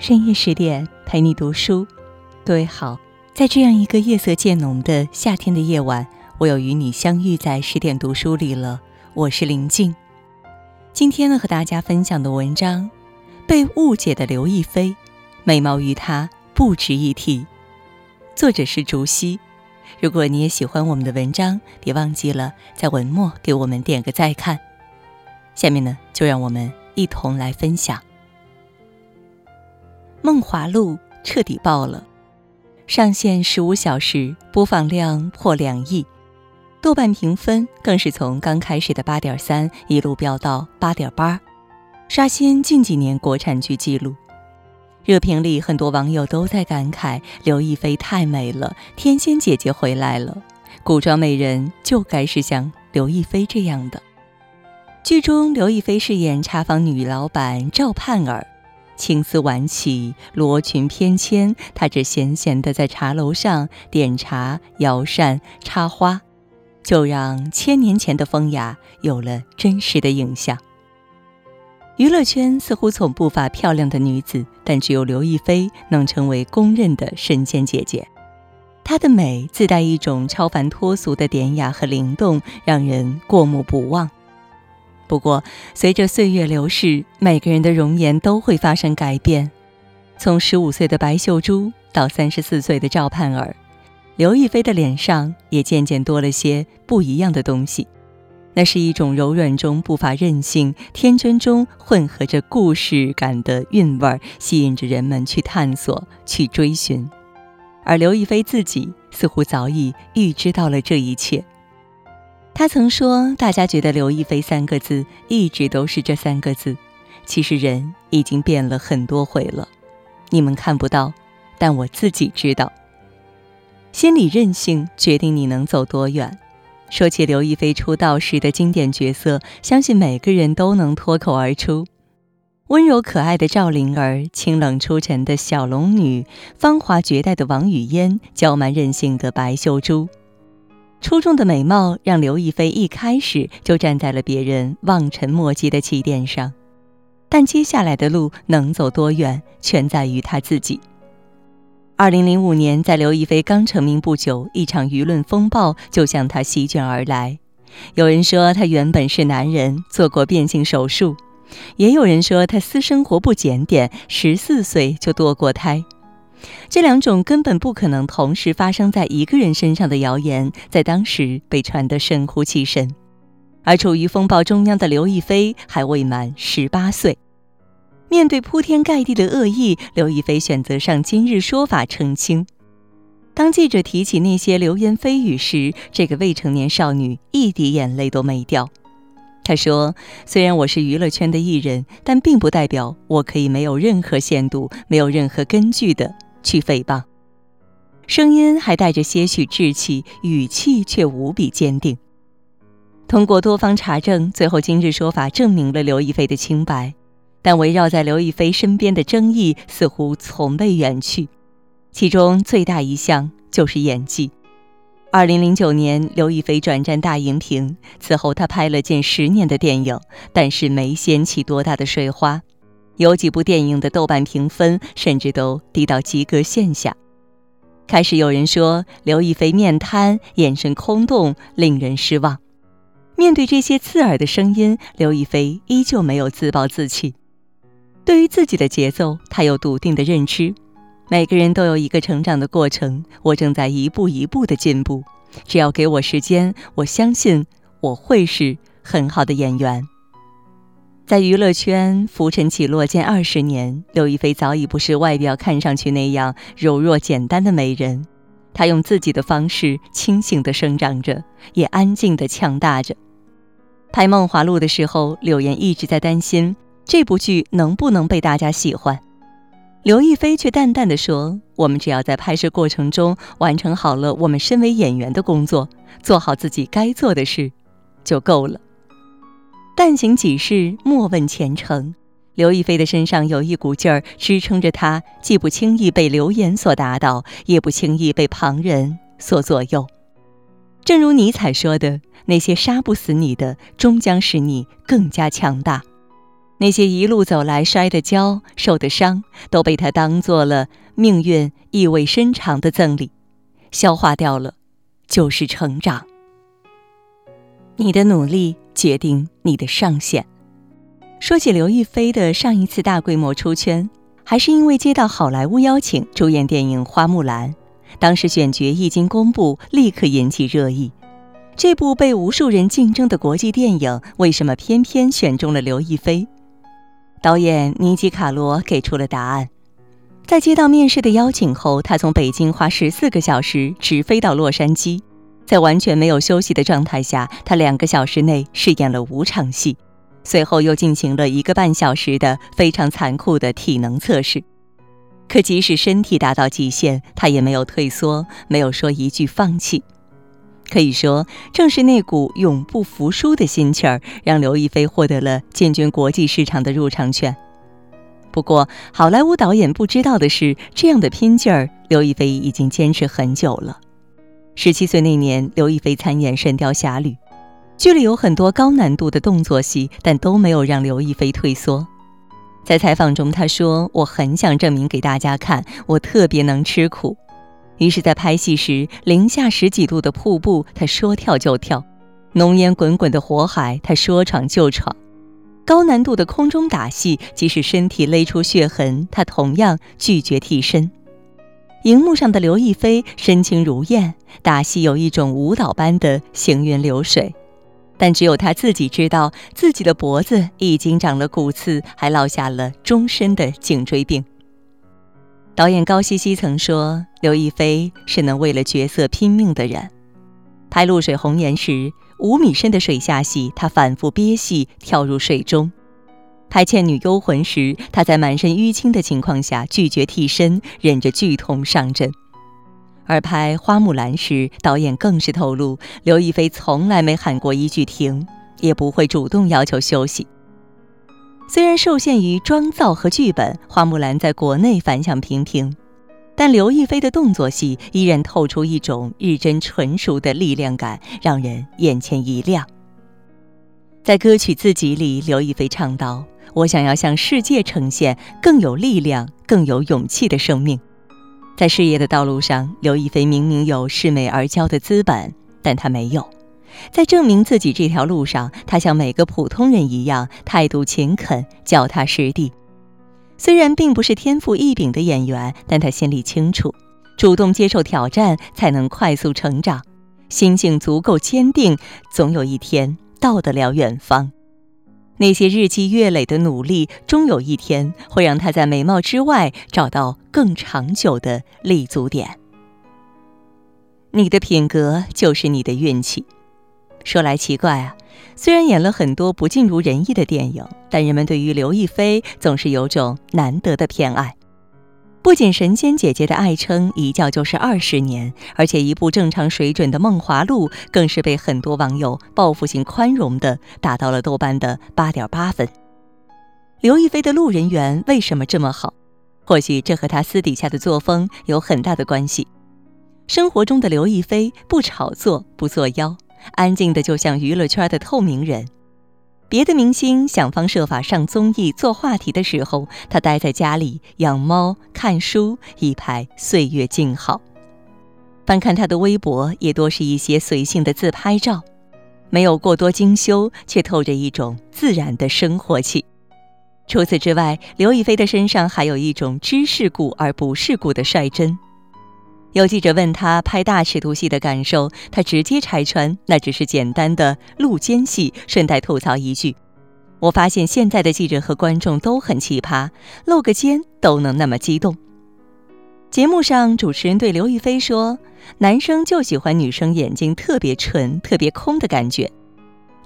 深夜十点陪你读书，各位好，在这样一个夜色渐浓的夏天的夜晚，我又与你相遇在十点读书里了。我是林静，今天呢和大家分享的文章《被误解的刘亦菲》，美貌与她不值一提。作者是竹溪。如果你也喜欢我们的文章，别忘记了在文末给我们点个再看。下面呢，就让我们一同来分享。《梦华录》彻底爆了，上线十五小时，播放量破两亿，豆瓣评分更是从刚开始的八点三一路飙到八点八，刷新近几年国产剧纪录。热评里很多网友都在感慨：刘亦菲太美了，天仙姐姐回来了，古装美人就该是像刘亦菲这样的。剧中，刘亦菲饰演茶坊女老板赵盼儿。青丝挽起，罗裙翩跹，她只闲闲地在茶楼上点茶、摇扇、插花，就让千年前的风雅有了真实的影像。娱乐圈似乎从不乏漂亮的女子，但只有刘亦菲能成为公认的神仙姐姐。她的美自带一种超凡脱俗的典雅和灵动，让人过目不忘。不过，随着岁月流逝，每个人的容颜都会发生改变。从十五岁的白秀珠到三十四岁的赵盼儿，刘亦菲的脸上也渐渐多了些不一样的东西。那是一种柔软中不乏任性、天真中混合着故事感的韵味，吸引着人们去探索、去追寻。而刘亦菲自己似乎早已预知到了这一切。他曾说：“大家觉得刘亦菲三个字一直都是这三个字，其实人已经变了很多回了。你们看不到，但我自己知道。心理韧性决定你能走多远。”说起刘亦菲出道时的经典角色，相信每个人都能脱口而出：温柔可爱的赵灵儿，清冷出尘的小龙女，芳华绝代的王语嫣，娇蛮任性的白秀珠。出众的美貌让刘亦菲一开始就站在了别人望尘莫及的起点上，但接下来的路能走多远，全在于她自己。二零零五年，在刘亦菲刚成名不久，一场舆论风暴就向她席卷而来。有人说她原本是男人，做过变性手术；也有人说她私生活不检点，十四岁就堕过胎。这两种根本不可能同时发生在一个人身上的谣言，在当时被传得神乎其神。而处于风暴中央的刘亦菲还未满十八岁，面对铺天盖地的恶意，刘亦菲选择上《今日说法》澄清。当记者提起那些流言蜚语时，这个未成年少女一滴眼泪都没掉。她说：“虽然我是娱乐圈的艺人，但并不代表我可以没有任何限度、没有任何根据的。”去诽谤，声音还带着些许稚气，语气却无比坚定。通过多方查证，最后今日说法证明了刘亦菲的清白。但围绕在刘亦菲身边的争议似乎从未远去，其中最大一项就是演技。二零零九年，刘亦菲转战大荧屏，此后她拍了近十年的电影，但是没掀起多大的水花。有几部电影的豆瓣评分甚至都低到及格线下。开始有人说刘亦菲面瘫、眼神空洞，令人失望。面对这些刺耳的声音，刘亦菲依旧没有自暴自弃。对于自己的节奏，她有笃定的认知。每个人都有一个成长的过程，我正在一步一步的进步。只要给我时间，我相信我会是很好的演员。在娱乐圈浮沉起落近二十年，刘亦菲早已不是外表看上去那样柔弱简单的美人。她用自己的方式清醒地生长着，也安静地强大着。拍《梦华录》的时候，柳岩一直在担心这部剧能不能被大家喜欢。刘亦菲却淡淡地说：“我们只要在拍摄过程中完成好了我们身为演员的工作，做好自己该做的事，就够了。”但行己事，莫问前程。刘亦菲的身上有一股劲儿支撑着她，既不轻易被流言所打倒，也不轻易被旁人所左右。正如尼采说的：“那些杀不死你的，终将使你更加强大。”那些一路走来摔的跤、受的伤，都被他当做了命运意味深长的赠礼，消化掉了，就是成长。你的努力决定你的上限。说起刘亦菲的上一次大规模出圈，还是因为接到好莱坞邀请主演电影《花木兰》，当时选角一经公布，立刻引起热议。这部被无数人竞争的国际电影，为什么偏偏选中了刘亦菲？导演尼基·卡罗给出了答案。在接到面试的邀请后，他从北京花十四个小时直飞到洛杉矶。在完全没有休息的状态下，他两个小时内饰演了五场戏，随后又进行了一个半小时的非常残酷的体能测试。可即使身体达到极限，他也没有退缩，没有说一句放弃。可以说，正是那股永不服输的心气儿，让刘亦菲获得了进军国际市场的入场券。不过，好莱坞导演不知道的是，这样的拼劲儿，刘亦菲已经坚持很久了。十七岁那年，刘亦菲参演《神雕侠侣》，剧里有很多高难度的动作戏，但都没有让刘亦菲退缩。在采访中，她说：“我很想证明给大家看，我特别能吃苦。”于是，在拍戏时，零下十几度的瀑布，她说跳就跳；浓烟滚滚的火海，她说闯就闯；高难度的空中打戏，即使身体勒出血痕，她同样拒绝替身。荧幕上的刘亦菲深情如燕，打戏有一种舞蹈般的行云流水，但只有她自己知道，自己的脖子已经长了骨刺，还落下了终身的颈椎病。导演高希希曾说：“刘亦菲是能为了角色拼命的人。”拍《露水红颜》时，五米深的水下戏，她反复憋气跳入水中。拍《倩女幽魂》时，她在满身淤青的情况下拒绝替身，忍着剧痛上阵；而拍《花木兰》时，导演更是透露，刘亦菲从来没喊过一句停，也不会主动要求休息。虽然受限于妆造和剧本，《花木兰》在国内反响平平，但刘亦菲的动作戏依然透出一种日臻纯熟的力量感，让人眼前一亮。在歌曲自己里，刘亦菲唱道。我想要向世界呈现更有力量、更有勇气的生命。在事业的道路上，刘亦菲明明有恃美而骄的资本，但她没有。在证明自己这条路上，她像每个普通人一样，态度勤恳、脚踏实地。虽然并不是天赋异禀的演员，但她心里清楚，主动接受挑战才能快速成长。心境足够坚定，总有一天到得了远方。那些日积月累的努力，终有一天会让他在美貌之外找到更长久的立足点。你的品格就是你的运气。说来奇怪啊，虽然演了很多不尽如人意的电影，但人们对于刘亦菲总是有种难得的偏爱。不仅神仙姐姐的爱称一叫就是二十年，而且一部正常水准的《梦华录》更是被很多网友报复性宽容的打到了豆瓣的八点八分。刘亦菲的路人缘为什么这么好？或许这和她私底下的作风有很大的关系。生活中的刘亦菲不炒作不作妖，安静的就像娱乐圈的透明人。别的明星想方设法上综艺做话题的时候，他待在家里养猫、看书，一排岁月静好。翻看他的微博，也多是一些随性的自拍照，没有过多精修，却透着一种自然的生活气。除此之外，刘亦菲的身上还有一种知世故而不世故的率真。有记者问他拍大尺度戏的感受，他直接拆穿那只是简单的露肩戏，顺带吐槽一句：“我发现现在的记者和观众都很奇葩，露个肩都能那么激动。”节目上，主持人对刘亦菲说：“男生就喜欢女生眼睛特别纯、特别空的感觉。”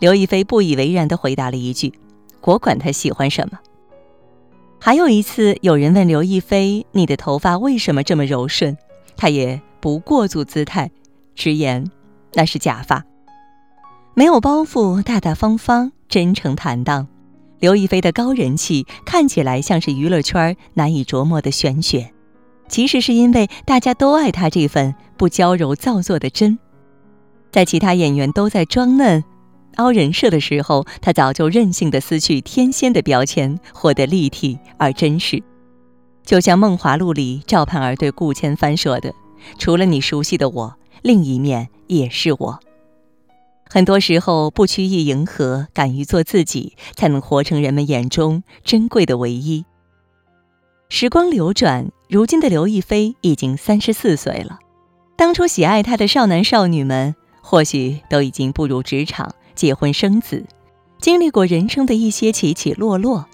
刘亦菲不以为然地回答了一句：“我管他喜欢什么。”还有一次，有人问刘亦菲：“你的头发为什么这么柔顺？”他也不过足姿态，直言那是假发，没有包袱，大大方方，真诚坦荡。刘亦菲的高人气看起来像是娱乐圈难以琢磨的玄学，其实是因为大家都爱她这份不娇柔造作的真。在其他演员都在装嫩，凹人设的时候，他早就任性的撕去天仙的标签，活得立体而真实。就像《梦华录》里赵盼儿对顾千帆说的：“除了你熟悉的我，另一面也是我。”很多时候，不屈意迎合，敢于做自己，才能活成人们眼中珍贵的唯一。时光流转，如今的刘亦菲已经三十四岁了。当初喜爱她的少男少女们，或许都已经步入职场。结婚生子，经历过人生的一些起起落落，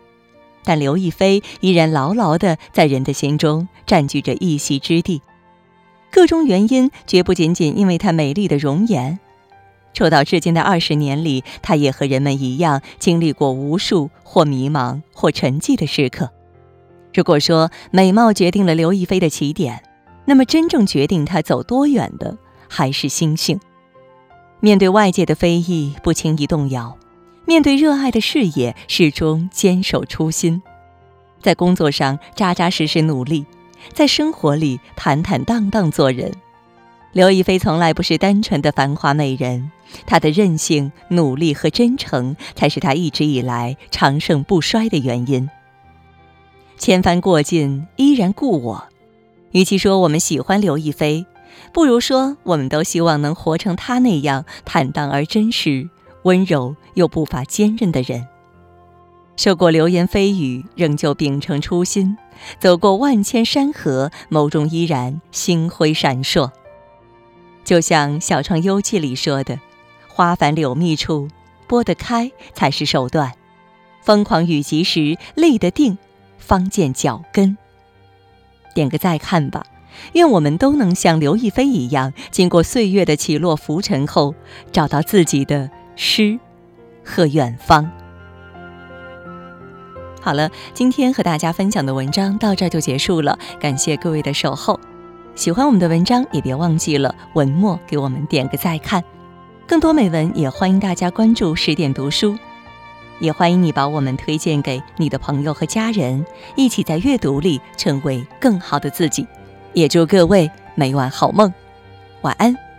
但刘亦菲依然牢牢地在人的心中占据着一席之地。各种原因绝不仅仅因为她美丽的容颜。出道至今的二十年里，她也和人们一样经历过无数或迷茫或沉寂的时刻。如果说美貌决定了刘亦菲的起点，那么真正决定她走多远的还是心性。面对外界的非议，不轻易动摇；面对热爱的事业，始终坚守初心。在工作上扎扎实实努力，在生活里坦坦荡荡做人。刘亦菲从来不是单纯的繁华美人，她的韧性、努力和真诚，才是她一直以来长盛不衰的原因。千帆过尽，依然故我。与其说我们喜欢刘亦菲，不如说，我们都希望能活成她那样坦荡而真实、温柔又不乏坚韧的人。受过流言蜚语，仍旧秉承初心；走过万千山河，眸中依然星辉闪烁。就像《小窗幽记》里说的：“花繁柳密处，拨得开才是手段；疯狂雨急时，立得定，方见脚跟。”点个再看吧。愿我们都能像刘亦菲一样，经过岁月的起落浮沉后，找到自己的诗和远方。好了，今天和大家分享的文章到这就结束了，感谢各位的守候。喜欢我们的文章，也别忘记了文末给我们点个再看。更多美文也欢迎大家关注十点读书，也欢迎你把我们推荐给你的朋友和家人，一起在阅读里成为更好的自己。也祝各位每晚好梦，晚安。